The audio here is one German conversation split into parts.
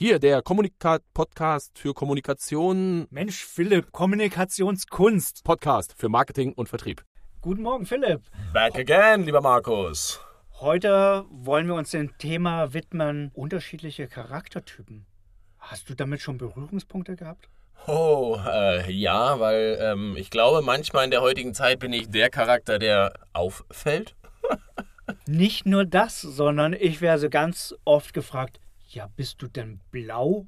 Hier der Kommunikat-Podcast für Kommunikation. Mensch, Philipp, Kommunikationskunst. Podcast für Marketing und Vertrieb. Guten Morgen, Philipp. Back again, lieber Markus. Heute wollen wir uns dem Thema widmen, unterschiedliche Charaktertypen. Hast du damit schon Berührungspunkte gehabt? Oh, äh, ja, weil ähm, ich glaube, manchmal in der heutigen Zeit bin ich der Charakter, der auffällt. Nicht nur das, sondern ich werde so ganz oft gefragt, ja, bist du denn blau,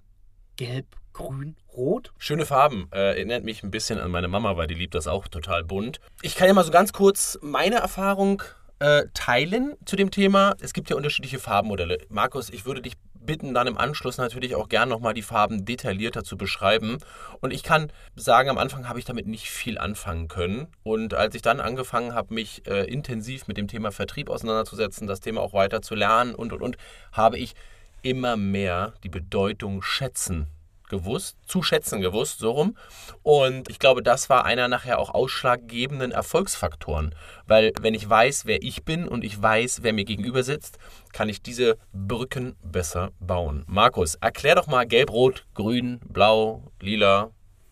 gelb, grün, rot? Schöne Farben. Äh, erinnert mich ein bisschen an meine Mama, weil die liebt das auch total bunt. Ich kann ja mal so ganz kurz meine Erfahrung äh, teilen zu dem Thema. Es gibt ja unterschiedliche Farbmodelle. Markus, ich würde dich bitten, dann im Anschluss natürlich auch gern nochmal die Farben detaillierter zu beschreiben. Und ich kann sagen, am Anfang habe ich damit nicht viel anfangen können. Und als ich dann angefangen habe, mich äh, intensiv mit dem Thema Vertrieb auseinanderzusetzen, das Thema auch weiter zu lernen und und und, habe ich immer mehr die Bedeutung schätzen gewusst, zu schätzen gewusst, so rum. Und ich glaube, das war einer nachher auch ausschlaggebenden Erfolgsfaktoren. Weil wenn ich weiß, wer ich bin und ich weiß, wer mir gegenüber sitzt, kann ich diese Brücken besser bauen. Markus, erklär doch mal gelb, rot, grün, blau, lila.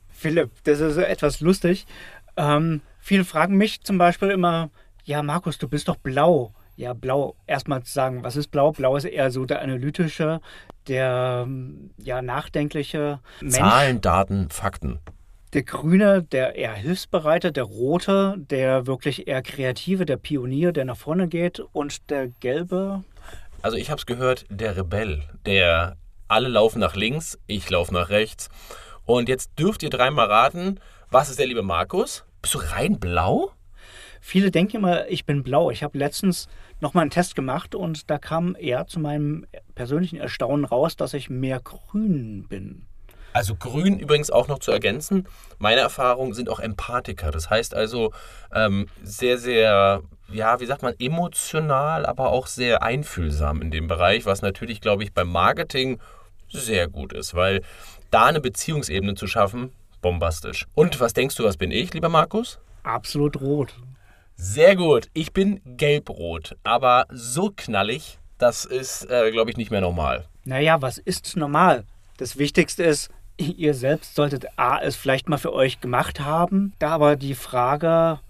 Philipp, das ist etwas lustig. Ähm, viele fragen mich zum Beispiel immer, ja Markus, du bist doch blau. Ja, blau, erstmal zu sagen, was ist blau? Blau ist eher so der analytische, der ja nachdenkliche Mensch. Zahlen, Daten, Fakten. Der Grüne, der eher Hilfsbereite, der Rote, der wirklich eher Kreative, der Pionier, der nach vorne geht und der Gelbe. Also ich habe es gehört, der Rebell, der alle laufen nach links, ich laufe nach rechts. Und jetzt dürft ihr dreimal raten, was ist der liebe Markus? Bist du rein blau? Viele denken immer, ich bin blau. Ich habe letztens nochmal einen Test gemacht und da kam eher zu meinem persönlichen Erstaunen raus, dass ich mehr grün bin. Also grün übrigens auch noch zu ergänzen. Meine Erfahrungen sind auch Empathiker. Das heißt also ähm, sehr, sehr, ja, wie sagt man, emotional, aber auch sehr einfühlsam in dem Bereich, was natürlich, glaube ich, beim Marketing sehr gut ist, weil da eine Beziehungsebene zu schaffen, bombastisch. Und was denkst du, was bin ich, lieber Markus? Absolut rot. Sehr gut. Ich bin gelbrot, aber so knallig, das ist, äh, glaube ich, nicht mehr normal. Naja, was ist normal? Das Wichtigste ist, ihr selbst solltet A, es vielleicht mal für euch gemacht haben. Da aber die Frage,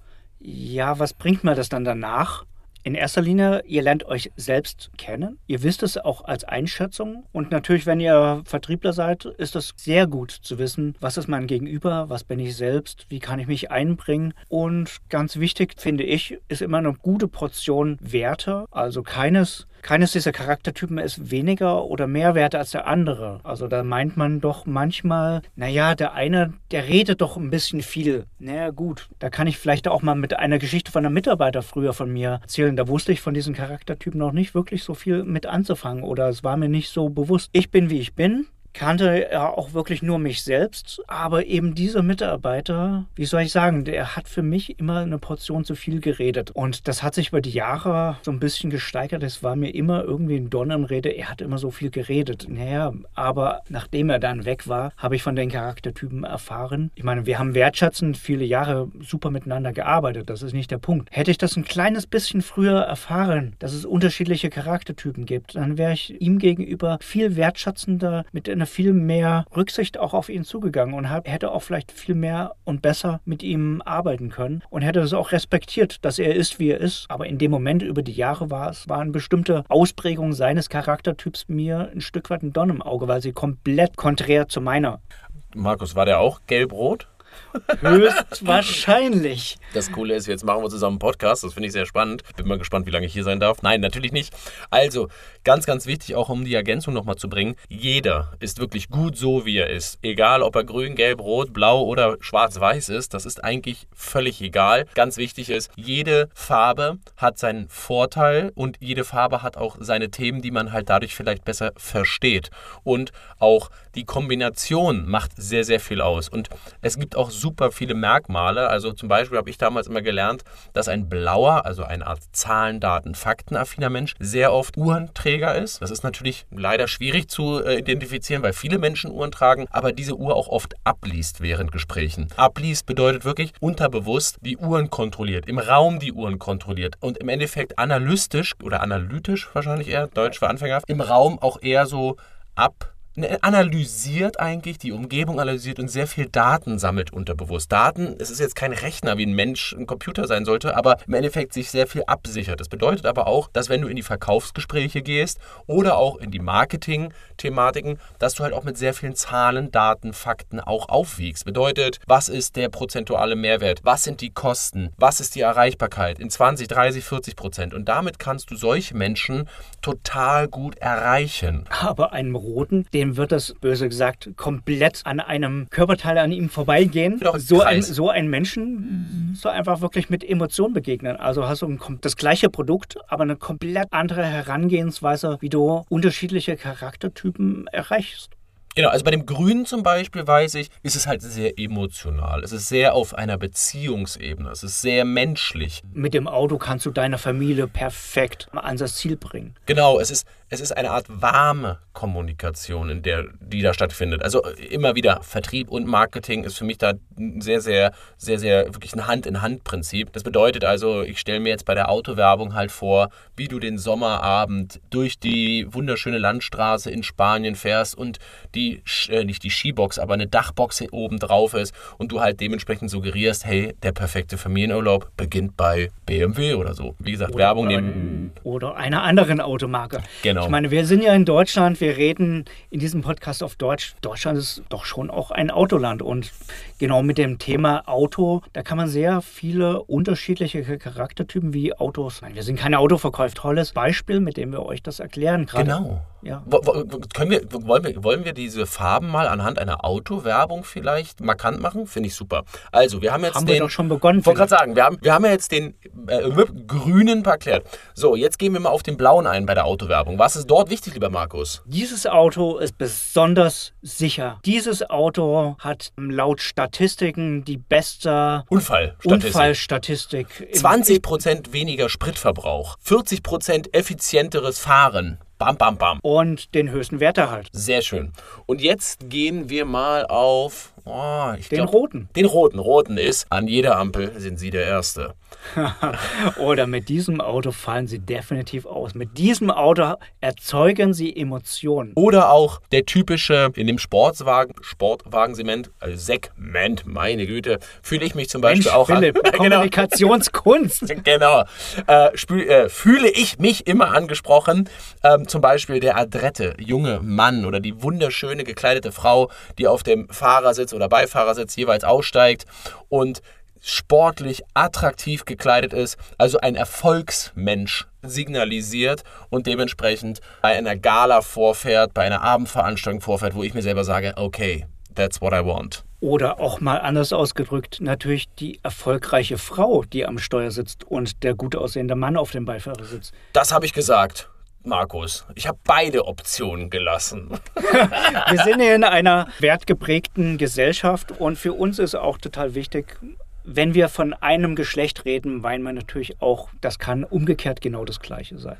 ja, was bringt mir das dann danach? In erster Linie, ihr lernt euch selbst kennen. Ihr wisst es auch als Einschätzung. Und natürlich, wenn ihr Vertriebler seid, ist es sehr gut zu wissen, was ist mein Gegenüber, was bin ich selbst, wie kann ich mich einbringen. Und ganz wichtig, finde ich, ist immer eine gute Portion Werte. Also keines keines dieser Charaktertypen ist weniger oder mehr wert als der andere. Also da meint man doch manchmal, naja, der eine, der redet doch ein bisschen viel. Naja, gut, da kann ich vielleicht auch mal mit einer Geschichte von einem Mitarbeiter früher von mir erzählen. Da wusste ich von diesen Charaktertypen noch nicht wirklich so viel mit anzufangen oder es war mir nicht so bewusst. Ich bin, wie ich bin kannte ja auch wirklich nur mich selbst, aber eben dieser Mitarbeiter, wie soll ich sagen, der hat für mich immer eine Portion zu viel geredet und das hat sich über die Jahre so ein bisschen gesteigert. Es war mir immer irgendwie ein Donner im Rede, er hat immer so viel geredet. Naja, aber nachdem er dann weg war, habe ich von den Charaktertypen erfahren. Ich meine, wir haben wertschätzend viele Jahre super miteinander gearbeitet, das ist nicht der Punkt. Hätte ich das ein kleines bisschen früher erfahren, dass es unterschiedliche Charaktertypen gibt, dann wäre ich ihm gegenüber viel wertschätzender mit einer viel mehr Rücksicht auch auf ihn zugegangen und hab, hätte auch vielleicht viel mehr und besser mit ihm arbeiten können und hätte es auch respektiert, dass er ist, wie er ist. Aber in dem Moment über die Jahre war es, waren bestimmte Ausprägungen seines Charaktertyps mir ein Stück weit ein Don im Auge, weil sie komplett konträr zu meiner. Markus, war der auch gelb-rot? Höchstwahrscheinlich. Das Coole ist, jetzt machen wir zusammen einen Podcast. Das finde ich sehr spannend. Bin mal gespannt, wie lange ich hier sein darf. Nein, natürlich nicht. Also, ganz, ganz wichtig, auch um die Ergänzung nochmal zu bringen. Jeder ist wirklich gut so, wie er ist. Egal, ob er grün, gelb, rot, blau oder schwarz-weiß ist. Das ist eigentlich völlig egal. Ganz wichtig ist, jede Farbe hat seinen Vorteil und jede Farbe hat auch seine Themen, die man halt dadurch vielleicht besser versteht. Und auch die Kombination macht sehr, sehr viel aus. Und es gibt auch super viele Merkmale. Also zum Beispiel habe ich damals immer gelernt, dass ein blauer, also eine Art Zahlen, Daten, Faktenaffiner Mensch sehr oft Uhrenträger ist. Das ist natürlich leider schwierig zu äh, identifizieren, weil viele Menschen Uhren tragen, aber diese Uhr auch oft abliest während Gesprächen. Abliest bedeutet wirklich unterbewusst die Uhren kontrolliert, im Raum die Uhren kontrolliert und im Endeffekt analytisch oder analytisch wahrscheinlich eher, Deutsch für Anfänger, im Raum auch eher so ab analysiert eigentlich, die Umgebung analysiert und sehr viel Daten sammelt unterbewusst. Daten, es ist jetzt kein Rechner, wie ein Mensch, ein Computer sein sollte, aber im Endeffekt sich sehr viel absichert. Das bedeutet aber auch, dass wenn du in die Verkaufsgespräche gehst oder auch in die Marketing-Thematiken, dass du halt auch mit sehr vielen Zahlen, Daten, Fakten auch aufwiegst. Bedeutet, was ist der prozentuale Mehrwert? Was sind die Kosten? Was ist die Erreichbarkeit in 20, 30, 40 Prozent? Und damit kannst du solche Menschen total gut erreichen. Aber einem Roten, dem wird das, böse gesagt, komplett an einem Körperteil an ihm vorbeigehen. Doch, So ein, so ein Menschen soll einfach wirklich mit Emotionen begegnen. Also hast du ein, das gleiche Produkt, aber eine komplett andere Herangehensweise, wie du unterschiedliche Charaktertypen erreichst. Genau, also bei dem Grünen zum Beispiel weiß ich, ist es halt sehr emotional. Es ist sehr auf einer Beziehungsebene. Es ist sehr menschlich. Mit dem Auto kannst du deine Familie perfekt an das Ziel bringen. Genau, es ist, es ist eine Art warme Kommunikation, in der, die da stattfindet. Also äh, immer wieder Vertrieb und Marketing ist für mich da sehr, sehr, sehr, sehr wirklich ein Hand-in-Hand-Prinzip. Das bedeutet also, ich stelle mir jetzt bei der Autowerbung halt vor, wie du den Sommerabend durch die wunderschöne Landstraße in Spanien fährst und die, Sch- äh, nicht die Skibox, aber eine Dachbox oben drauf ist und du halt dementsprechend suggerierst, hey, der perfekte Familienurlaub beginnt bei BMW oder so. Wie gesagt, Werbung nehmen. Oder einer anderen Automarke. Genau. Ich meine, wir sind ja in Deutschland, wir reden in diesem Podcast auf Deutsch. Deutschland ist doch schon auch ein Autoland. Und genau mit dem Thema Auto, da kann man sehr viele unterschiedliche Charaktertypen wie Autos. Meine, wir sind keine Autoverkäufer. Tolles Beispiel, mit dem wir euch das erklären. Gerade. Genau. Ja. Wo- wo- Können wir, wollen, wir, wollen wir diese Farben mal anhand einer Autowerbung vielleicht markant machen? Finde ich super. Also, wir haben jetzt Haben wir den. doch schon begonnen, Ich wollte gerade sagen, wir haben, wir haben ja jetzt den äh, grünen erklärt. So, jetzt gehen wir mal auf den blauen ein bei der Autowerbung. Was ist dort wichtig, lieber Markus? Dieses Auto ist besonders sicher. Dieses Auto hat laut Statistiken die beste Unfallstatistik. Unfallstatistik. im- 20% weniger Spritverbrauch, 40% effizienteres Fahren. Bam, bam, bam. Und den höchsten Werterhalt. Sehr schön. Und jetzt gehen wir mal auf. Oh, Den glaub- roten. Den roten. Roten ist, an jeder Ampel sind Sie der Erste. Oder mit diesem Auto fallen sie definitiv aus. Mit diesem Auto erzeugen sie Emotionen. Oder auch der typische, in dem Sportswagen, Sportwagensegment, also Segment, meine Güte, fühle ich mich zum Beispiel Mensch, auch Philipp, an. genau. Kommunikationskunst. Genau. Äh, äh, fühle ich mich immer angesprochen. Ähm, zum Beispiel der adrette junge Mann oder die wunderschöne gekleidete Frau, die auf dem Fahrersitz oder Beifahrersitz jeweils aussteigt und sportlich attraktiv gekleidet ist, also ein Erfolgsmensch signalisiert und dementsprechend bei einer Gala vorfährt, bei einer Abendveranstaltung vorfährt, wo ich mir selber sage, okay, that's what I want. Oder auch mal anders ausgedrückt, natürlich die erfolgreiche Frau, die am Steuer sitzt und der gut aussehende Mann auf dem Beifahrersitz. Das habe ich gesagt. Markus, ich habe beide Optionen gelassen. Wir sind hier in einer wertgeprägten Gesellschaft und für uns ist auch total wichtig, wenn wir von einem Geschlecht reden, meinen wir natürlich auch, das kann umgekehrt genau das Gleiche sein.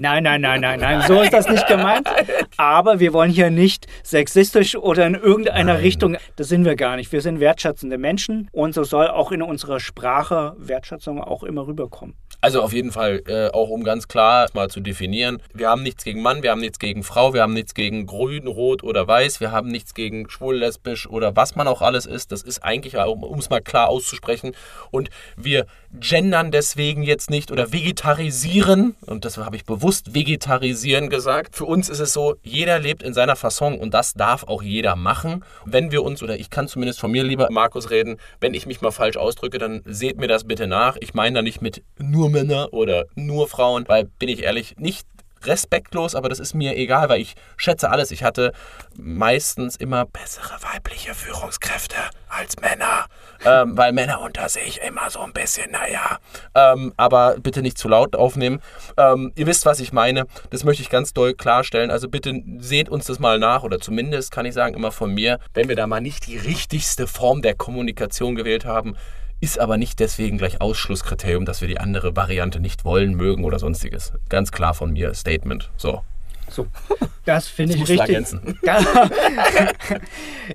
Nein, nein, nein, nein, nein, so ist das nicht gemeint. Aber wir wollen hier nicht sexistisch oder in irgendeiner Nein. Richtung, das sind wir gar nicht. Wir sind wertschätzende Menschen und so soll auch in unserer Sprache Wertschätzung auch immer rüberkommen. Also auf jeden Fall, äh, auch um ganz klar mal zu definieren, wir haben nichts gegen Mann, wir haben nichts gegen Frau, wir haben nichts gegen grün, rot oder weiß, wir haben nichts gegen schwul, lesbisch oder was man auch alles ist. Das ist eigentlich, um es mal klar auszusprechen. Und wir gendern deswegen jetzt nicht oder vegetarisieren, und das habe ich bewusst vegetarisieren gesagt. Für uns ist es so, jeder lebt in seiner Fasson und das darf auch jeder machen. Wenn wir uns, oder ich kann zumindest von mir, lieber Markus, reden, wenn ich mich mal falsch ausdrücke, dann seht mir das bitte nach. Ich meine da nicht mit nur Männer oder nur Frauen, weil, bin ich ehrlich, nicht respektlos, aber das ist mir egal, weil ich schätze alles. Ich hatte meistens immer bessere weibliche Führungskräfte als Männer, ähm, weil Männer unter sich immer so ein bisschen, naja, ähm, aber bitte nicht zu laut aufnehmen. Ähm, ihr wisst, was ich meine. Das möchte ich ganz doll klarstellen. Also bitte seht uns das mal nach oder zumindest kann ich sagen immer von mir, wenn wir da mal nicht die richtigste Form der Kommunikation gewählt haben, ist aber nicht deswegen gleich Ausschlusskriterium, dass wir die andere Variante nicht wollen, mögen oder sonstiges. Ganz klar von mir, Statement. So. So, das finde ich richtig. ergänzen.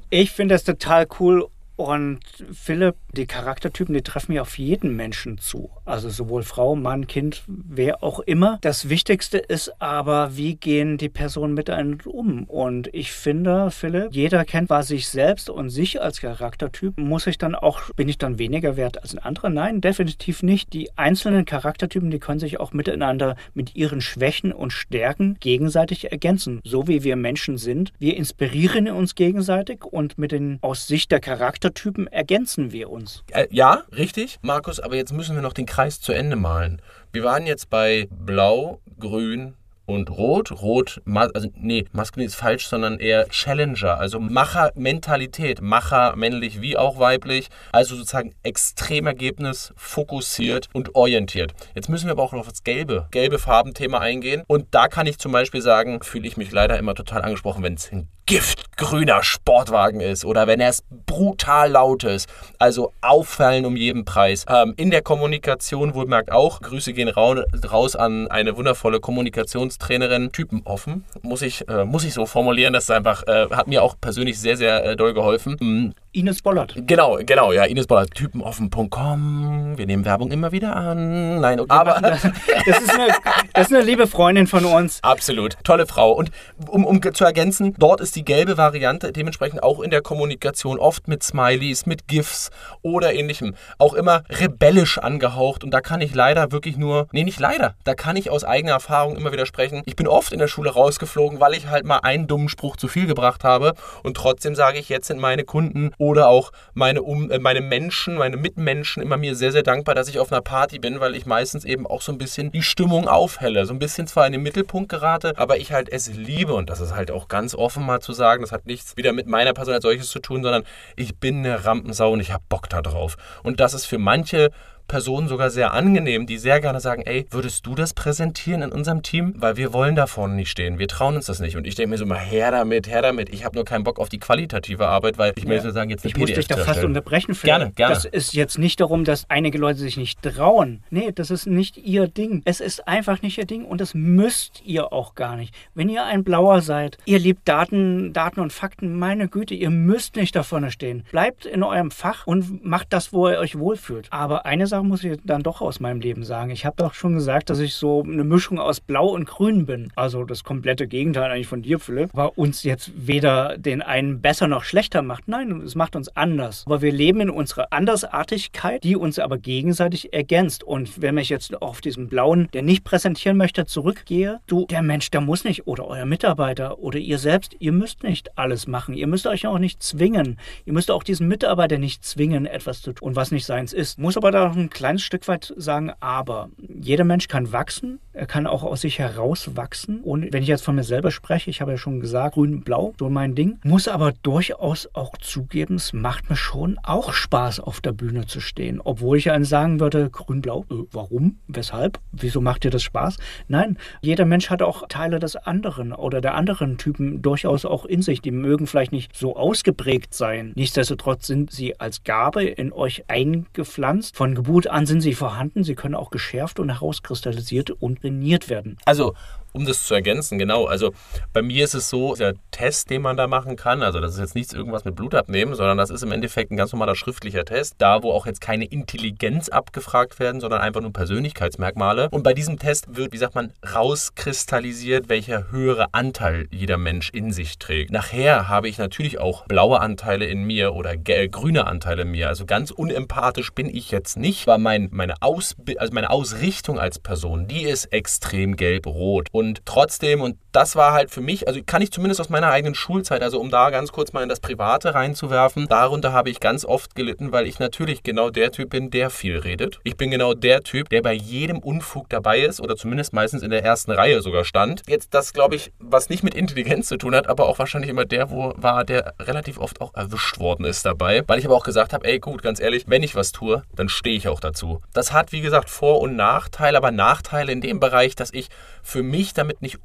ich finde das total cool Und Philipp, die Charaktertypen, die treffen ja auf jeden Menschen zu. Also sowohl Frau, Mann, Kind, wer auch immer. Das Wichtigste ist aber, wie gehen die Personen miteinander um? Und ich finde, Philipp, jeder kennt was sich selbst und sich als Charaktertyp. Muss ich dann auch, bin ich dann weniger wert als ein anderer? Nein, definitiv nicht. Die einzelnen Charaktertypen, die können sich auch miteinander mit ihren Schwächen und Stärken gegenseitig ergänzen. So wie wir Menschen sind. Wir inspirieren uns gegenseitig und mit den aus Sicht der Charakter Charaktertypen ergänzen wir uns. Äh, ja, richtig, Markus, aber jetzt müssen wir noch den Kreis zu Ende malen. Wir waren jetzt bei Blau, Grün, und Rot. Rot, also nee, maskulin ist falsch, sondern eher Challenger, also Macher-Mentalität. Macher, männlich wie auch weiblich. Also sozusagen Extremergebnis, fokussiert und orientiert. Jetzt müssen wir aber auch noch auf das gelbe, gelbe Farbenthema eingehen. Und da kann ich zum Beispiel sagen, fühle ich mich leider immer total angesprochen, wenn es ein giftgrüner Sportwagen ist oder wenn er es brutal laut ist. Also auffallen um jeden Preis. Ähm, in der Kommunikation wohlmerkt auch, Grüße gehen raus an eine wundervolle Kommunikationstrainerin, typenoffen, muss ich, äh, muss ich so formulieren. Das ist einfach, äh, hat mir auch persönlich sehr, sehr äh, doll geholfen. Ines Bollert. Genau, genau, ja, Ines Bollert, typenoffen.com. Wir nehmen Werbung immer wieder an. Nein, okay, aber. Das, das, ist eine, das ist eine liebe Freundin von uns. Absolut. Tolle Frau. Und um, um zu ergänzen, dort ist die gelbe Variante dementsprechend auch in der Kommunikation oft mit Smileys, mit GIFs oder ähnlichem. Auch immer rebellisch angehaucht. Und da kann ich leider wirklich nur. Nee, nicht leider. Da kann ich aus eigener Erfahrung immer wieder sprechen. Ich bin oft in der Schule rausgeflogen, weil ich halt mal einen dummen Spruch zu viel gebracht habe. Und trotzdem sage ich, jetzt sind meine Kunden oder auch meine, um, äh, meine Menschen, meine Mitmenschen immer mir sehr, sehr dankbar, dass ich auf einer Party bin, weil ich meistens eben auch so ein bisschen die Stimmung aufhelle. So ein bisschen zwar in den Mittelpunkt gerate, aber ich halt es liebe und das ist halt auch ganz offen mal zu sagen, das hat nichts wieder mit meiner Person als solches zu tun, sondern ich bin eine Rampensau und ich habe Bock da drauf. Und das ist für manche Personen sogar sehr angenehm, die sehr gerne sagen, ey, würdest du das präsentieren in unserem Team? Weil wir wollen da vorne nicht stehen, wir trauen uns das nicht. Und ich denke mir so mal, her damit, her damit. Ich habe nur keinen Bock auf die qualitative Arbeit, weil ich ja. möchte sagen, jetzt Ich muss dich da fast unterbrechen. Phil. Gerne, gerne. Das ist jetzt nicht darum, dass einige Leute sich nicht trauen. Nee, das ist nicht ihr Ding. Es ist einfach nicht ihr Ding und das müsst ihr auch gar nicht. Wenn ihr ein Blauer seid, ihr liebt Daten, Daten und Fakten, meine Güte, ihr müsst nicht da vorne stehen. Bleibt in eurem Fach und macht das, wo ihr euch wohlfühlt. Aber eine Sache muss ich dann doch aus meinem Leben sagen. Ich habe doch schon gesagt, dass ich so eine Mischung aus Blau und Grün bin. Also das komplette Gegenteil eigentlich von dir, Philipp. Aber uns jetzt weder den einen besser noch schlechter macht. Nein, es macht uns anders. Aber wir leben in unserer Andersartigkeit, die uns aber gegenseitig ergänzt. Und wenn ich jetzt auf diesen Blauen, der nicht präsentieren möchte, zurückgehe, du, der Mensch, der muss nicht, oder euer Mitarbeiter oder ihr selbst, ihr müsst nicht alles machen. Ihr müsst euch auch nicht zwingen. Ihr müsst auch diesen Mitarbeiter nicht zwingen, etwas zu tun, was nicht seins ist. Muss aber da noch ein kleines Stück weit sagen, aber jeder Mensch kann wachsen, er kann auch aus sich heraus wachsen. Und wenn ich jetzt von mir selber spreche, ich habe ja schon gesagt, grün-blau, so mein Ding, muss aber durchaus auch zugeben, es macht mir schon auch Spaß, auf der Bühne zu stehen. Obwohl ich einen sagen würde, grün-blau, äh, warum? Weshalb? Wieso macht dir das Spaß? Nein, jeder Mensch hat auch Teile des anderen oder der anderen Typen durchaus auch in sich. Die mögen vielleicht nicht so ausgeprägt sein. Nichtsdestotrotz sind sie als Gabe in euch eingepflanzt. Von Geburt an sind sie vorhanden. Sie können auch geschärft und herauskristallisiert und trainiert werden. Also um das zu ergänzen, genau. Also bei mir ist es so, der Test, den man da machen kann, also das ist jetzt nichts irgendwas mit Blut abnehmen, sondern das ist im Endeffekt ein ganz normaler schriftlicher Test, da wo auch jetzt keine Intelligenz abgefragt werden, sondern einfach nur Persönlichkeitsmerkmale. Und bei diesem Test wird, wie sagt man, rauskristallisiert, welcher höhere Anteil jeder Mensch in sich trägt. Nachher habe ich natürlich auch blaue Anteile in mir oder grüne Anteile in mir. Also ganz unempathisch bin ich jetzt nicht, weil mein, meine, Ausbi also meine Ausrichtung als Person, die ist extrem gelb-rot. Und und trotzdem, und das war halt für mich, also kann ich zumindest aus meiner eigenen Schulzeit, also um da ganz kurz mal in das Private reinzuwerfen, darunter habe ich ganz oft gelitten, weil ich natürlich genau der Typ bin, der viel redet. Ich bin genau der Typ, der bei jedem Unfug dabei ist oder zumindest meistens in der ersten Reihe sogar stand. Jetzt das, glaube ich, was nicht mit Intelligenz zu tun hat, aber auch wahrscheinlich immer der, wo war, der relativ oft auch erwischt worden ist dabei, weil ich aber auch gesagt habe, ey gut, ganz ehrlich, wenn ich was tue, dann stehe ich auch dazu. Das hat, wie gesagt, Vor- und Nachteile, aber Nachteile in dem Bereich, dass ich für mich damit nicht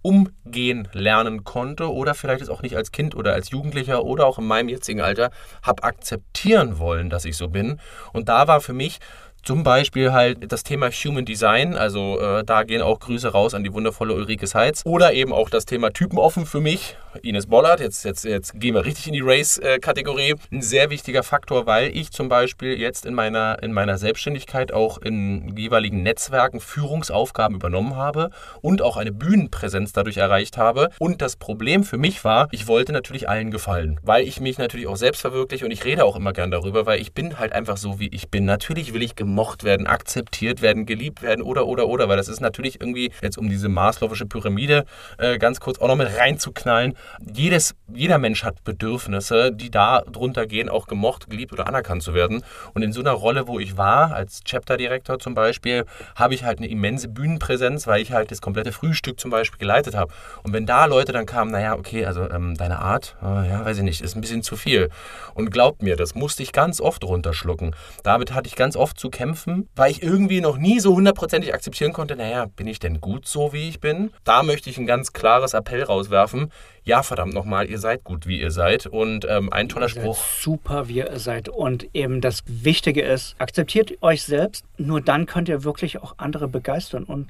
umgehen lernen konnte oder vielleicht es auch nicht als Kind oder als Jugendlicher oder auch in meinem jetzigen Alter habe akzeptieren wollen, dass ich so bin. Und da war für mich Zum Beispiel halt das Thema Human Design, also äh, da gehen auch Grüße raus an die wundervolle Ulrike Seitz. Oder eben auch das Thema Typenoffen für mich, Ines Bollert. Jetzt, jetzt, jetzt gehen wir richtig in die Race-Kategorie. Ein sehr wichtiger Faktor, weil ich zum Beispiel jetzt in meiner, in meiner Selbstständigkeit auch in jeweiligen Netzwerken Führungsaufgaben übernommen habe und auch eine Bühnenpräsenz dadurch erreicht habe. Und das Problem für mich war, ich wollte natürlich allen gefallen, weil ich mich natürlich auch selbst verwirkliche und ich rede auch immer gern darüber, weil ich bin halt einfach so, wie ich bin. Natürlich will ich gemocht gemocht werden, akzeptiert werden, geliebt werden oder, oder, oder. Weil das ist natürlich irgendwie, jetzt um diese maßlowische Pyramide äh, ganz kurz auch noch mit reinzuknallen, jedes, jeder Mensch hat Bedürfnisse, die da drunter gehen, auch gemocht, geliebt oder anerkannt zu werden. Und in so einer Rolle, wo ich war, als Chapter-Direktor zum Beispiel, habe ich halt eine immense Bühnenpräsenz, weil ich halt das komplette Frühstück zum Beispiel geleitet habe. Und wenn da Leute dann kamen, naja, okay, also ähm, deine Art, äh, ja, weiß ich nicht, ist ein bisschen zu viel. Und glaubt mir, das musste ich ganz oft runterschlucken. Damit hatte ich ganz oft zu kämpfen kämpfen, weil ich irgendwie noch nie so hundertprozentig akzeptieren konnte, naja, bin ich denn gut so, wie ich bin? Da möchte ich ein ganz klares Appell rauswerfen. Ja, verdammt nochmal, ihr seid gut, wie ihr seid. Und ähm, ein toller Spruch. Super, wie ihr seid. Und eben das Wichtige ist, akzeptiert euch selbst. Nur dann könnt ihr wirklich auch andere begeistern. Und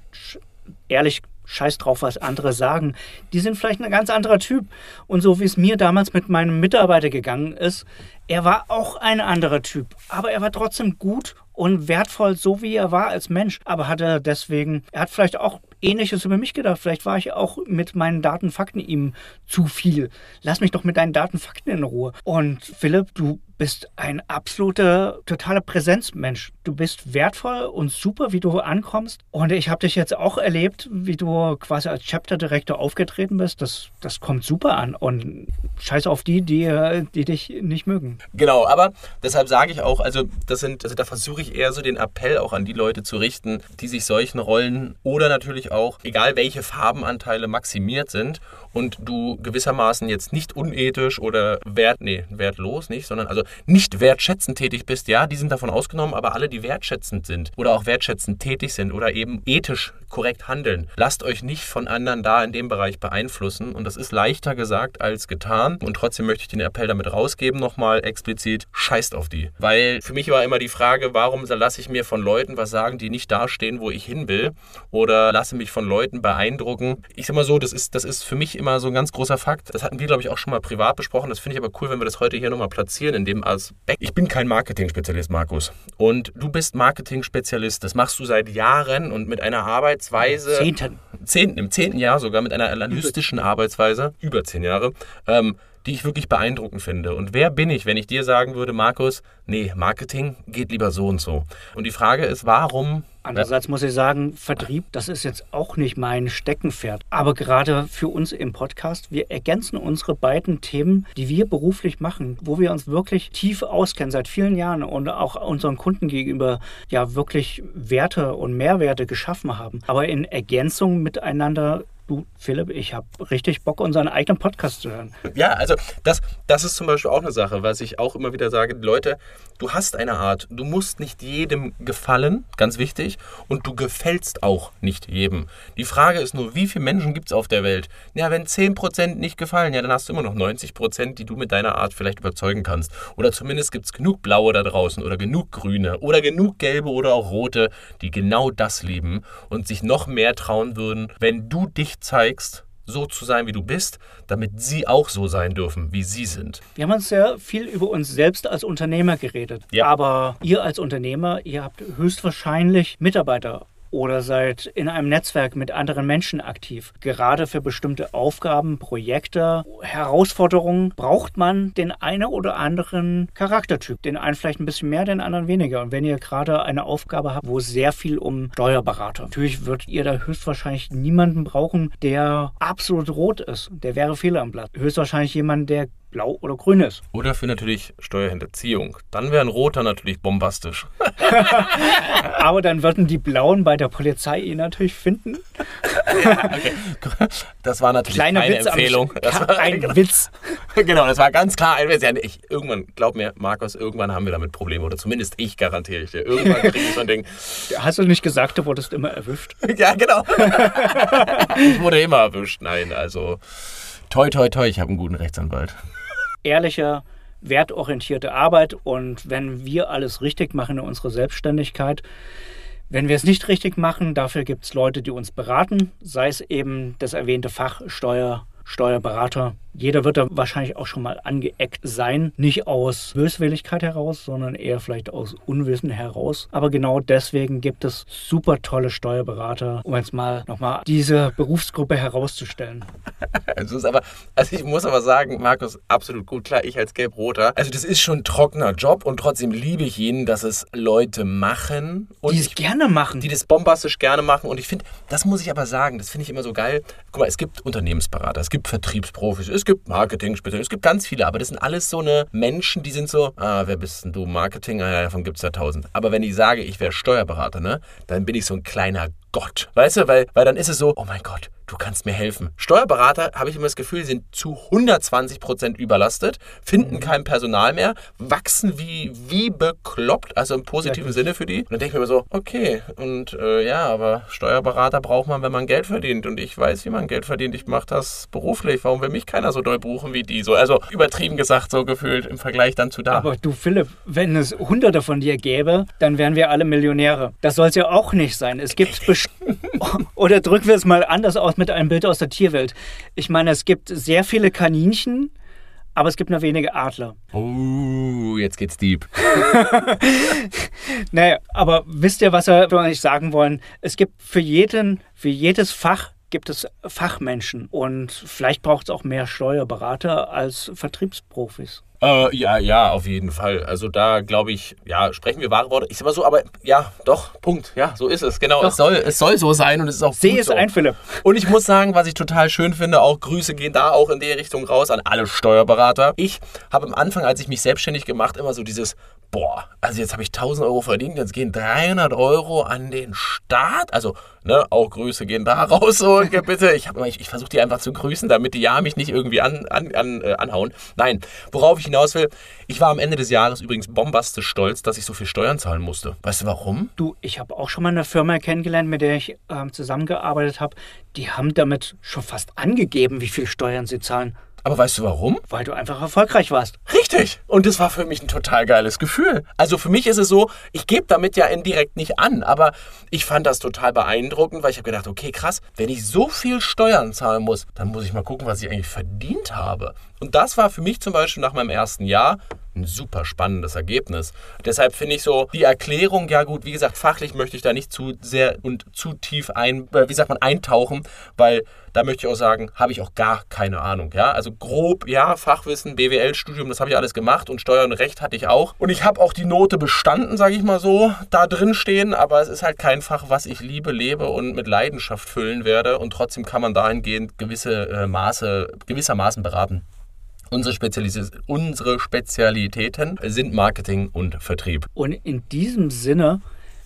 ehrlich scheiß drauf, was andere sagen. Die sind vielleicht ein ganz anderer Typ. Und so wie es mir damals mit meinem Mitarbeiter gegangen ist, er war auch ein anderer Typ. Aber er war trotzdem gut und wertvoll, so wie er war als Mensch. Aber hat er deswegen, er hat vielleicht auch Ähnliches über mich gedacht. Vielleicht war ich auch mit meinen Datenfakten ihm zu viel. Lass mich doch mit deinen Datenfakten in Ruhe. Und Philipp, du bist ein absoluter, totaler Präsenzmensch. Du bist wertvoll und super, wie du ankommst. Und ich habe dich jetzt auch erlebt, wie du quasi als Chapter-Direktor aufgetreten bist. Das, das kommt super an. Und scheiß auf die, die, die dich nicht mögen. Genau, aber deshalb sage ich auch, also das sind, also da versuche ich eher so den Appell auch an die Leute zu richten, die sich solchen Rollen oder natürlich auch, egal welche Farbenanteile maximiert sind und du gewissermaßen jetzt nicht unethisch oder wert, nee, wertlos nicht, sondern also nicht wertschätzend tätig bist, ja, die sind davon ausgenommen, aber alle, die wertschätzend sind oder auch wertschätzend tätig sind oder eben ethisch korrekt handeln, lasst euch nicht von anderen da in dem Bereich beeinflussen und das ist leichter gesagt als getan und trotzdem möchte ich den Appell damit rausgeben, nochmal explizit, scheißt auf die. Weil für mich war immer die Frage, warum lasse ich mir von Leuten was sagen, die nicht dastehen, wo ich hin will oder lasse mich von Leuten beeindrucken. Ich sag mal so, das ist, das ist für mich immer so ein ganz großer Fakt. Das hatten wir, glaube ich, auch schon mal privat besprochen. Das finde ich aber cool, wenn wir das heute hier nochmal platzieren, in dem Aspekt. Ich bin kein Marketing-Spezialist, Markus. Und du bist Marketing-Spezialist. Das machst du seit Jahren und mit einer Arbeitsweise. Zehnten. Zehnten, im zehnten Jahr sogar mit einer analystischen Arbeitsweise, über zehn Jahre. Ähm, die ich wirklich beeindruckend finde. Und wer bin ich, wenn ich dir sagen würde, Markus, nee, Marketing geht lieber so und so. Und die Frage ist, warum Andererseits muss ich sagen, Vertrieb, das ist jetzt auch nicht mein Steckenpferd. Aber gerade für uns im Podcast, wir ergänzen unsere beiden Themen, die wir beruflich machen, wo wir uns wirklich tief auskennen seit vielen Jahren und auch unseren Kunden gegenüber ja wirklich Werte und Mehrwerte geschaffen haben. Aber in Ergänzung miteinander du, Philipp, ich habe richtig Bock, unseren eigenen Podcast zu hören. Ja, also das, das ist zum Beispiel auch eine Sache, was ich auch immer wieder sage, Leute, du hast eine Art, du musst nicht jedem gefallen, ganz wichtig, und du gefällst auch nicht jedem. Die Frage ist nur, wie viele Menschen gibt es auf der Welt? Ja, wenn 10% nicht gefallen, ja, dann hast du immer noch 90%, die du mit deiner Art vielleicht überzeugen kannst. Oder zumindest gibt es genug Blaue da draußen oder genug Grüne oder genug Gelbe oder auch Rote, die genau das lieben und sich noch mehr trauen würden, wenn du dich zeigst, so zu sein, wie du bist, damit sie auch so sein dürfen, wie sie sind. Wir haben uns sehr viel über uns selbst als Unternehmer geredet. Ja. Aber ihr als Unternehmer, ihr habt höchstwahrscheinlich Mitarbeiter oder seid in einem Netzwerk mit anderen Menschen aktiv. Gerade für bestimmte Aufgaben, Projekte, Herausforderungen braucht man den einen oder anderen Charaktertyp. Den einen vielleicht ein bisschen mehr, den anderen weniger. Und wenn ihr gerade eine Aufgabe habt, wo sehr viel um Steuerberater, natürlich würdet ihr da höchstwahrscheinlich niemanden brauchen, der absolut rot ist. Der wäre Fehler am Blatt. Höchstwahrscheinlich jemand, der blau oder grün ist. Oder für natürlich Steuerhinterziehung. Dann wäre ein roter natürlich bombastisch. Aber dann würden die Blauen bei der Polizei ihn natürlich finden. ja, okay. Das war natürlich Kleiner keine Witz Empfehlung. Das war ein genau. Witz. Genau, das war ganz klar ein Witz. Ja, ich, irgendwann, glaub mir, Markus, irgendwann haben wir damit Probleme. Oder zumindest ich garantiere ich dir. Irgendwann kriege ich so ein Ding. Hast du nicht gesagt, du wurdest immer erwischt? ja, genau. ich wurde immer erwischt. Nein, also toi, toi, toi, ich habe einen guten Rechtsanwalt ehrlicher, wertorientierte Arbeit und wenn wir alles richtig machen in unserer Selbstständigkeit, wenn wir es nicht richtig machen, dafür gibt es Leute, die uns beraten, sei es eben das erwähnte Fach Steuer, Steuerberater. Jeder wird da wahrscheinlich auch schon mal angeeckt sein. Nicht aus Böswilligkeit heraus, sondern eher vielleicht aus Unwissen heraus. Aber genau deswegen gibt es super tolle Steuerberater, um jetzt mal nochmal diese Berufsgruppe herauszustellen. Also, aber, also ich muss aber sagen, Markus, absolut gut. Klar, ich als Gelb-Roter. Also das ist schon ein trockener Job und trotzdem liebe ich ihn, dass es Leute machen. Und die es gerne machen. Die das bombastisch gerne machen. Und ich finde, das muss ich aber sagen, das finde ich immer so geil. Guck mal, es gibt Unternehmensberater, es gibt Vertriebsprofis, es gibt Marketing-Spezialisten, es gibt ganz viele, aber das sind alles so eine Menschen, die sind so, ah, wer bist denn du? Marketing, ah, ja, davon gibt es ja tausend. Aber wenn ich sage, ich wäre Steuerberater, ne, dann bin ich so ein kleiner Gott. Weißt du, weil, weil dann ist es so, oh mein Gott, du kannst mir helfen. Steuerberater, habe ich immer das Gefühl, sind zu 120 Prozent überlastet, finden mhm. kein Personal mehr, wachsen wie, wie bekloppt, also im positiven ja, Sinne für die. Und dann denke ich mir immer so, okay, und äh, ja, aber Steuerberater braucht man, wenn man Geld verdient. Und ich weiß, wie man Geld verdient. Ich mache das beruflich. Warum will mich keiner so doll buchen wie die? So, also übertrieben gesagt, so gefühlt im Vergleich dann zu da. Aber du, Philipp, wenn es hunderte von dir gäbe, dann wären wir alle Millionäre. Das soll es ja auch nicht sein. Es gibt Oder drücken wir es mal anders aus mit einem Bild aus der Tierwelt. Ich meine, es gibt sehr viele Kaninchen, aber es gibt nur wenige Adler. Oh, jetzt geht's deep. naja, aber wisst ihr, was wir eigentlich sagen wollen? Es gibt für jeden, für jedes Fach gibt es Fachmenschen und vielleicht braucht es auch mehr Steuerberater als Vertriebsprofis. Äh, ja, ja, auf jeden Fall. Also da glaube ich, ja, sprechen wir wahre Worte. Ich sag mal so, aber ja, doch, Punkt. Ja, so ist es. Genau, es soll, es soll so sein und es ist auch Sehe es so. ein, Philipp. Und ich muss sagen, was ich total schön finde, auch Grüße gehen da auch in die Richtung raus an alle Steuerberater. Ich habe am Anfang, als ich mich selbstständig gemacht, immer so dieses, boah, also jetzt habe ich 1000 Euro verdient, jetzt gehen 300 Euro an den Staat. Also, ne, auch Grüße gehen da raus, so, bitte. Ich, ich, ich versuche die einfach zu grüßen, damit die ja mich nicht irgendwie an, an, an, äh, anhauen. Nein, worauf ich hinaus will, ich war am Ende des Jahres übrigens bombastisch stolz, dass ich so viel Steuern zahlen musste. Weißt du warum? Du, ich habe auch schon mal eine Firma kennengelernt, mit der ich ähm, zusammengearbeitet habe. Die haben damit schon fast angegeben, wie viel Steuern sie zahlen. Aber weißt du warum? Weil du einfach erfolgreich warst. Richtig. Und das war für mich ein total geiles Gefühl. Also für mich ist es so, ich gebe damit ja indirekt nicht an, aber ich fand das total beeindruckend, weil ich habe gedacht, okay, krass, wenn ich so viel Steuern zahlen muss, dann muss ich mal gucken, was ich eigentlich verdient habe. Und das war für mich zum Beispiel nach meinem ersten Jahr ein super spannendes Ergebnis. Deshalb finde ich so die Erklärung, ja gut, wie gesagt, fachlich möchte ich da nicht zu sehr und zu tief ein, äh, wie sagt man, eintauchen, weil da möchte ich auch sagen, habe ich auch gar keine Ahnung. Ja? Also grob, ja, Fachwissen, BWL-Studium, das habe ich alles gemacht und Steuer und Recht hatte ich auch. Und ich habe auch die Note bestanden, sage ich mal so, da drin stehen, aber es ist halt kein Fach, was ich liebe, lebe und mit Leidenschaft füllen werde. Und trotzdem kann man dahingehend gewisse äh, Maße, gewissermaßen beraten. Unsere, Spezialis unsere Spezialitäten sind Marketing und Vertrieb. Und in diesem Sinne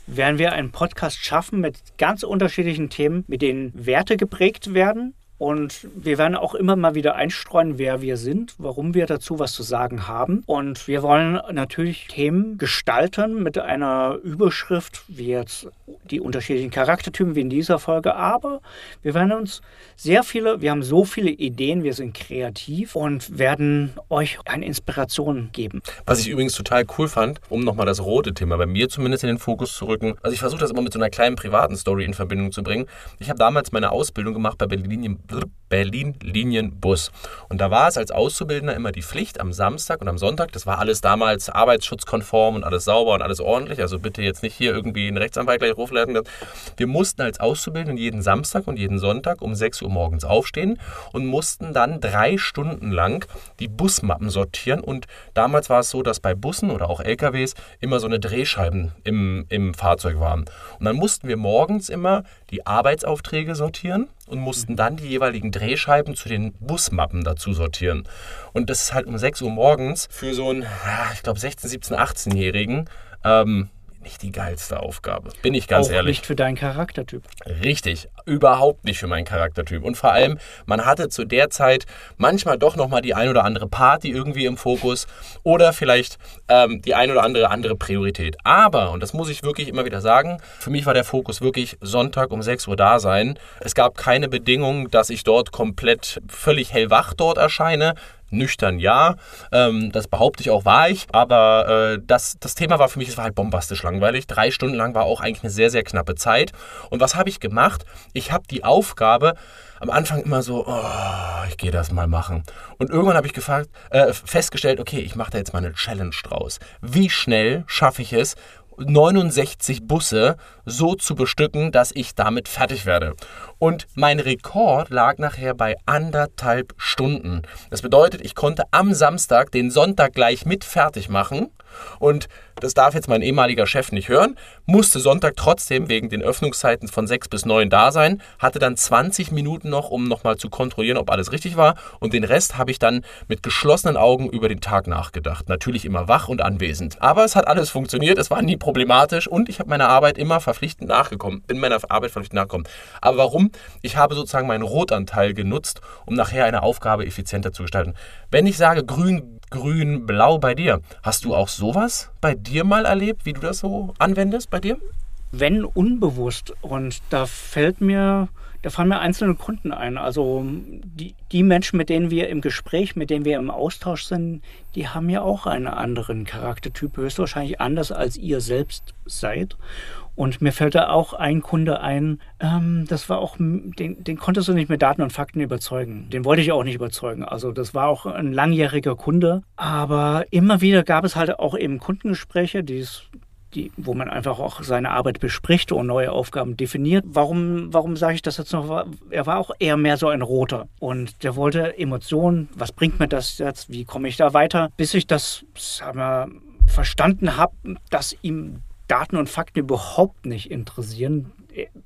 werden wir einen Podcast schaffen mit ganz unterschiedlichen Themen, mit denen Werte geprägt werden, und wir werden auch immer mal wieder einstreuen, wer wir sind, warum wir dazu was zu sagen haben. Und wir wollen natürlich Themen gestalten mit einer Überschrift, wie jetzt die unterschiedlichen Charaktertypen wie in dieser Folge. Aber wir werden uns sehr viele, wir haben so viele Ideen, wir sind kreativ und werden euch eine Inspiration geben. Was ich übrigens total cool fand, um nochmal das rote Thema bei mir zumindest in den Fokus zu rücken. Also ich versuche das immer mit so einer kleinen privaten Story in Verbindung zu bringen. Ich habe damals meine Ausbildung gemacht bei Berlin Berlin Linienbus. Und da war es als Auszubildender immer die Pflicht am Samstag und am Sonntag, das war alles damals arbeitsschutzkonform und alles sauber und alles ordentlich, also bitte jetzt nicht hier irgendwie einen Rechtsanwalt gleich rufen Wir mussten als Auszubildende jeden Samstag und jeden Sonntag um 6 Uhr morgens aufstehen und mussten dann drei Stunden lang die Busmappen sortieren. Und damals war es so, dass bei Bussen oder auch LKWs immer so eine Drehscheiben im, im Fahrzeug waren. Und dann mussten wir morgens immer die Arbeitsaufträge sortieren und mussten dann die jeweiligen Drehscheiben zu den Busmappen dazu sortieren. Und das ist halt um 6 Uhr morgens für so einen, ich glaube, 16, 17, 18-Jährigen. Ähm, nicht die geilste Aufgabe. Bin ich ganz Auch ehrlich. Nicht für deinen Charaktertyp. Richtig, überhaupt nicht für meinen Charaktertyp. Und vor allem, man hatte zu der Zeit manchmal doch nochmal die ein oder andere Party irgendwie im Fokus oder vielleicht ähm, die ein oder andere andere Priorität. Aber, und das muss ich wirklich immer wieder sagen, für mich war der Fokus wirklich Sonntag um 6 Uhr da sein. Es gab keine Bedingung, dass ich dort komplett völlig hellwach dort erscheine. Nüchtern ja. Ähm, das behaupte ich auch, war ich. Aber äh, das, das Thema war für mich, es war halt bombastisch langweilig. Drei Stunden lang war auch eigentlich eine sehr, sehr knappe Zeit. Und was habe ich gemacht? Ich habe die Aufgabe am Anfang immer so, oh, ich gehe das mal machen. Und irgendwann habe ich gefragt, äh, festgestellt, okay, ich mache da jetzt mal eine Challenge draus. Wie schnell schaffe ich es, 69 Busse so zu bestücken, dass ich damit fertig werde. Und mein Rekord lag nachher bei anderthalb Stunden. Das bedeutet, ich konnte am Samstag den Sonntag gleich mit fertig machen und das darf jetzt mein ehemaliger Chef nicht hören, musste Sonntag trotzdem wegen den Öffnungszeiten von 6 bis 9 da sein, hatte dann 20 Minuten noch, um nochmal zu kontrollieren, ob alles richtig war und den Rest habe ich dann mit geschlossenen Augen über den Tag nachgedacht. Natürlich immer wach und anwesend. Aber es hat alles funktioniert, es war nie problematisch und ich habe meiner Arbeit immer verpflichtend nachgekommen, bin meiner Arbeit verpflichtend nachgekommen. Aber warum? Ich habe sozusagen meinen Rotanteil genutzt, um nachher eine Aufgabe effizienter zu gestalten. Wenn ich sage grün, grün, blau bei dir, hast du auch sowas bei dir mal erlebt, wie du das so anwendest bei dir? Wenn unbewusst. Und da fällt mir, da fallen mir einzelne Kunden ein. Also die, die Menschen, mit denen wir im Gespräch, mit denen wir im Austausch sind, die haben ja auch einen anderen Charaktertyp, höchstwahrscheinlich anders als ihr selbst seid. Und mir fällt da auch ein Kunde ein, ähm, das war auch, den, den konntest du nicht mit Daten und Fakten überzeugen. Den wollte ich auch nicht überzeugen. Also das war auch ein langjähriger Kunde. Aber immer wieder gab es halt auch eben Kundengespräche, die die, wo man einfach auch seine Arbeit bespricht und neue Aufgaben definiert. Warum, warum sage ich das jetzt noch? Er war auch eher mehr so ein Roter und der wollte Emotionen. Was bringt mir das jetzt? Wie komme ich da weiter? Bis ich das sagen wir, verstanden habe, dass ihm Daten und Fakten überhaupt nicht interessieren.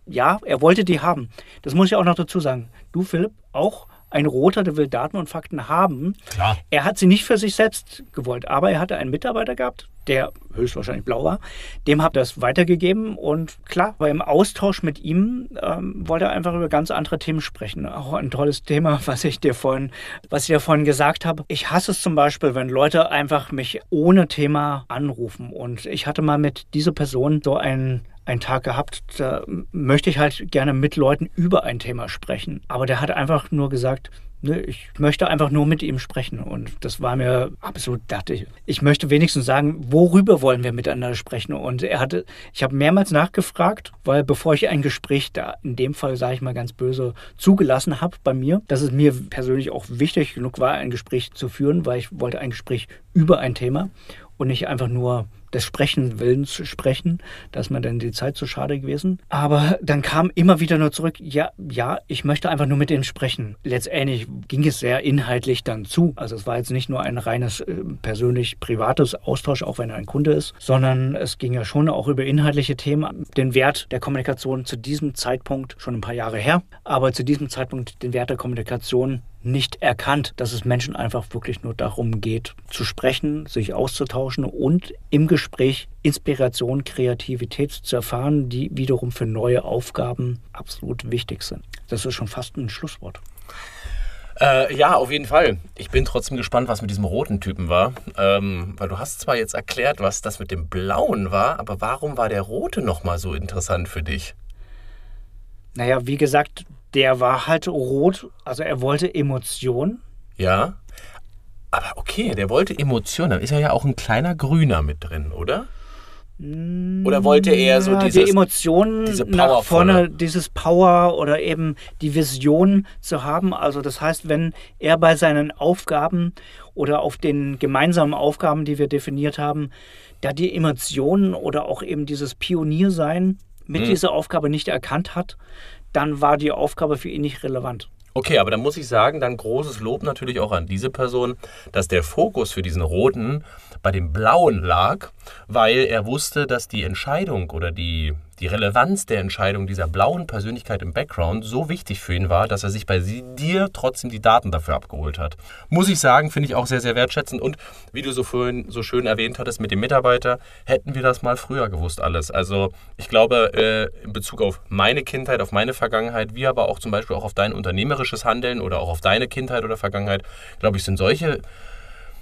Ja, er wollte die haben. Das muss ich auch noch dazu sagen. Du, Philipp, auch ein Roter, der will Daten und Fakten haben. Klar. Er hat sie nicht für sich selbst gewollt, aber er hatte einen Mitarbeiter gehabt, der höchstwahrscheinlich blau war. Dem habe das weitergegeben und klar, weil im Austausch mit ihm ähm, wollte er einfach über ganz andere Themen sprechen. Auch ein tolles Thema, was ich dir vorhin, was ich dir vorhin gesagt habe. Ich hasse es zum Beispiel, wenn Leute einfach mich ohne Thema anrufen. Und ich hatte mal mit dieser Person so einen einen Tag gehabt, da möchte ich halt gerne mit Leuten über ein Thema sprechen. Aber der hat einfach nur gesagt, ich möchte einfach nur mit ihm sprechen und das war mir absolut dattig. Ich möchte wenigstens sagen, worüber wollen wir miteinander sprechen? Und er hatte, ich habe mehrmals nachgefragt, weil bevor ich ein Gespräch da, in dem Fall sage ich mal ganz böse, zugelassen habe bei mir, dass es mir persönlich auch wichtig genug war, ein Gespräch zu führen, weil ich wollte ein Gespräch über ein Thema und nicht einfach nur des Sprechen Willens sprechen. Da ist mir dann die Zeit zu schade gewesen. Aber dann kam immer wieder nur zurück, ja, ja, ich möchte einfach nur mit ihm sprechen. Letztendlich ging es sehr inhaltlich dann zu. Also es war jetzt nicht nur ein reines äh, persönlich privates Austausch, auch wenn er ein Kunde ist, sondern es ging ja schon auch über inhaltliche Themen. Den Wert der Kommunikation zu diesem Zeitpunkt schon ein paar Jahre her, aber zu diesem Zeitpunkt den Wert der Kommunikation nicht erkannt, dass es Menschen einfach wirklich nur darum geht, zu sprechen, sich auszutauschen und im Gespräch Inspiration, Kreativität zu erfahren, die wiederum für neue Aufgaben absolut wichtig sind. Das ist schon fast ein Schlusswort. Äh, ja, auf jeden Fall. Ich bin trotzdem gespannt, was mit diesem roten Typen war. Ähm, weil du hast zwar jetzt erklärt, was das mit dem blauen war, aber warum war der rote nochmal so interessant für dich? Naja, wie gesagt, der war halt rot, also er wollte Emotionen. Ja. Aber okay, der wollte Emotionen. Dann ist er ja auch ein kleiner Grüner mit drin, oder? Oder wollte er so dieses, die Emotionen diese nach vorne, dieses Power oder eben die Vision zu haben? Also das heißt, wenn er bei seinen Aufgaben oder auf den gemeinsamen Aufgaben, die wir definiert haben, da die Emotionen oder auch eben dieses Pioniersein mit hm. dieser Aufgabe nicht erkannt hat, dann war die Aufgabe für ihn nicht relevant. Okay, aber dann muss ich sagen, dann großes Lob natürlich auch an diese Person, dass der Fokus für diesen roten bei dem blauen lag, weil er wusste, dass die Entscheidung oder die die Relevanz der Entscheidung dieser blauen Persönlichkeit im Background so wichtig für ihn war, dass er sich bei dir trotzdem die Daten dafür abgeholt hat. Muss ich sagen, finde ich auch sehr, sehr wertschätzend. Und wie du so vorhin so schön erwähnt hattest mit dem Mitarbeiter, hätten wir das mal früher gewusst alles. Also ich glaube, äh, in Bezug auf meine Kindheit, auf meine Vergangenheit, wie aber auch zum Beispiel auch auf dein unternehmerisches Handeln oder auch auf deine Kindheit oder Vergangenheit, glaube ich, sind solche,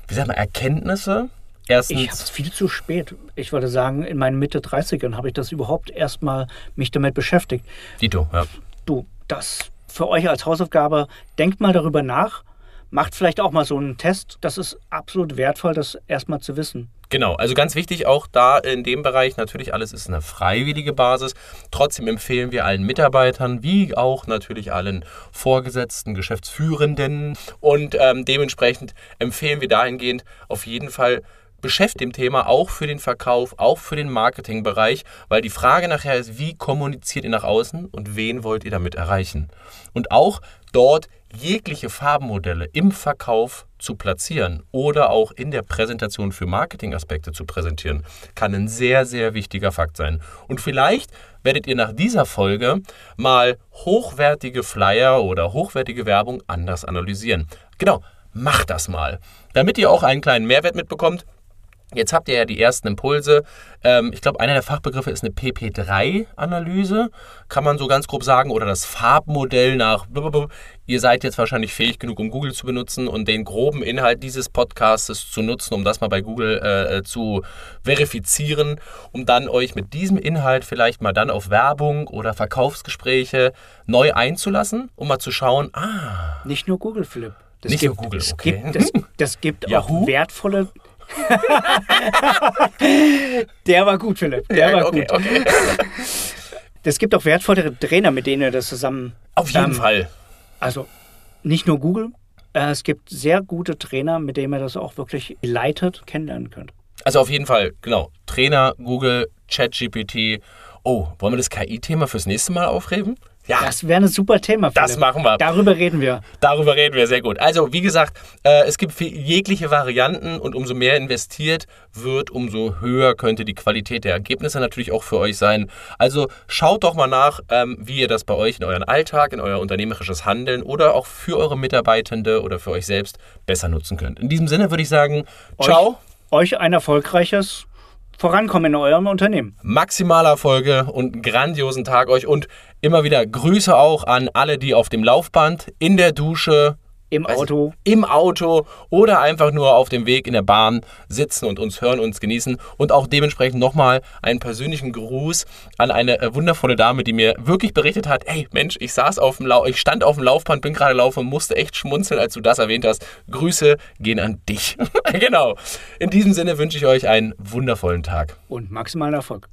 wie sagt man, Erkenntnisse, Erstens, ich habe es viel zu spät. Ich würde sagen, in meinen Mitte 30ern habe ich das überhaupt erstmal mich damit beschäftigt. Dito, ja. Du, das für euch als Hausaufgabe, denkt mal darüber nach. macht vielleicht auch mal so einen Test. Das ist absolut wertvoll, das erstmal zu wissen. Genau, also ganz wichtig auch da in dem Bereich, natürlich alles ist eine freiwillige Basis. Trotzdem empfehlen wir allen Mitarbeitern, wie auch natürlich allen Vorgesetzten, Geschäftsführenden und ähm, dementsprechend empfehlen wir dahingehend auf jeden Fall beschäftigt dem Thema auch für den Verkauf, auch für den Marketingbereich, weil die Frage nachher ist, wie kommuniziert ihr nach außen und wen wollt ihr damit erreichen? Und auch dort jegliche Farbenmodelle im Verkauf zu platzieren oder auch in der Präsentation für Marketingaspekte zu präsentieren, kann ein sehr, sehr wichtiger Fakt sein. Und vielleicht werdet ihr nach dieser Folge mal hochwertige Flyer oder hochwertige Werbung anders analysieren. Genau, macht das mal. Damit ihr auch einen kleinen Mehrwert mitbekommt, Jetzt habt ihr ja die ersten Impulse. Ähm, ich glaube, einer der Fachbegriffe ist eine PP3-Analyse, kann man so ganz grob sagen, oder das Farbmodell nach. Ihr seid jetzt wahrscheinlich fähig genug, um Google zu benutzen und den groben Inhalt dieses Podcastes zu nutzen, um das mal bei Google äh, zu verifizieren, um dann euch mit diesem Inhalt vielleicht mal dann auf Werbung oder Verkaufsgespräche neu einzulassen, um mal zu schauen, ah. Nicht nur Google, Philipp. Das nicht gibt, nur Google, okay. Gibt, das, das gibt auch wertvolle Der war gut, Philipp. Der war okay, gut. Okay. Es gibt auch wertvollere Trainer, mit denen ihr das zusammen. Auf jeden ähm, Fall. Also nicht nur Google. Äh, es gibt sehr gute Trainer, mit denen ihr das auch wirklich leitet kennenlernen könnt. Also auf jeden Fall, genau. Trainer, Google, ChatGPT. Oh, wollen wir das KI-Thema fürs nächste Mal aufheben? Ja. Das wäre ein super Thema. Philipp. Das machen wir. Darüber reden wir. Darüber reden wir, sehr gut. Also, wie gesagt, äh, es gibt jegliche Varianten und umso mehr investiert wird, umso höher könnte die Qualität der Ergebnisse natürlich auch für euch sein. Also, schaut doch mal nach, ähm, wie ihr das bei euch in euren Alltag, in euer unternehmerisches Handeln oder auch für eure Mitarbeitende oder für euch selbst besser nutzen könnt. In diesem Sinne würde ich sagen, ciao. Euch, euch ein erfolgreiches vorankommen in eurem Unternehmen. Maximale Erfolge und einen grandiosen Tag euch und immer wieder Grüße auch an alle, die auf dem Laufband, in der Dusche, im Auto. Ich, Im Auto oder einfach nur auf dem Weg in der Bahn sitzen und uns hören, uns genießen. Und auch dementsprechend nochmal einen persönlichen Gruß an eine äh, wundervolle Dame, die mir wirklich berichtet hat: Hey Mensch, ich saß auf dem Lau ich stand auf dem Laufband, bin gerade laufen und musste echt schmunzeln, als du das erwähnt hast. Grüße gehen an dich. genau. In diesem Sinne wünsche ich euch einen wundervollen Tag. Und maximalen Erfolg.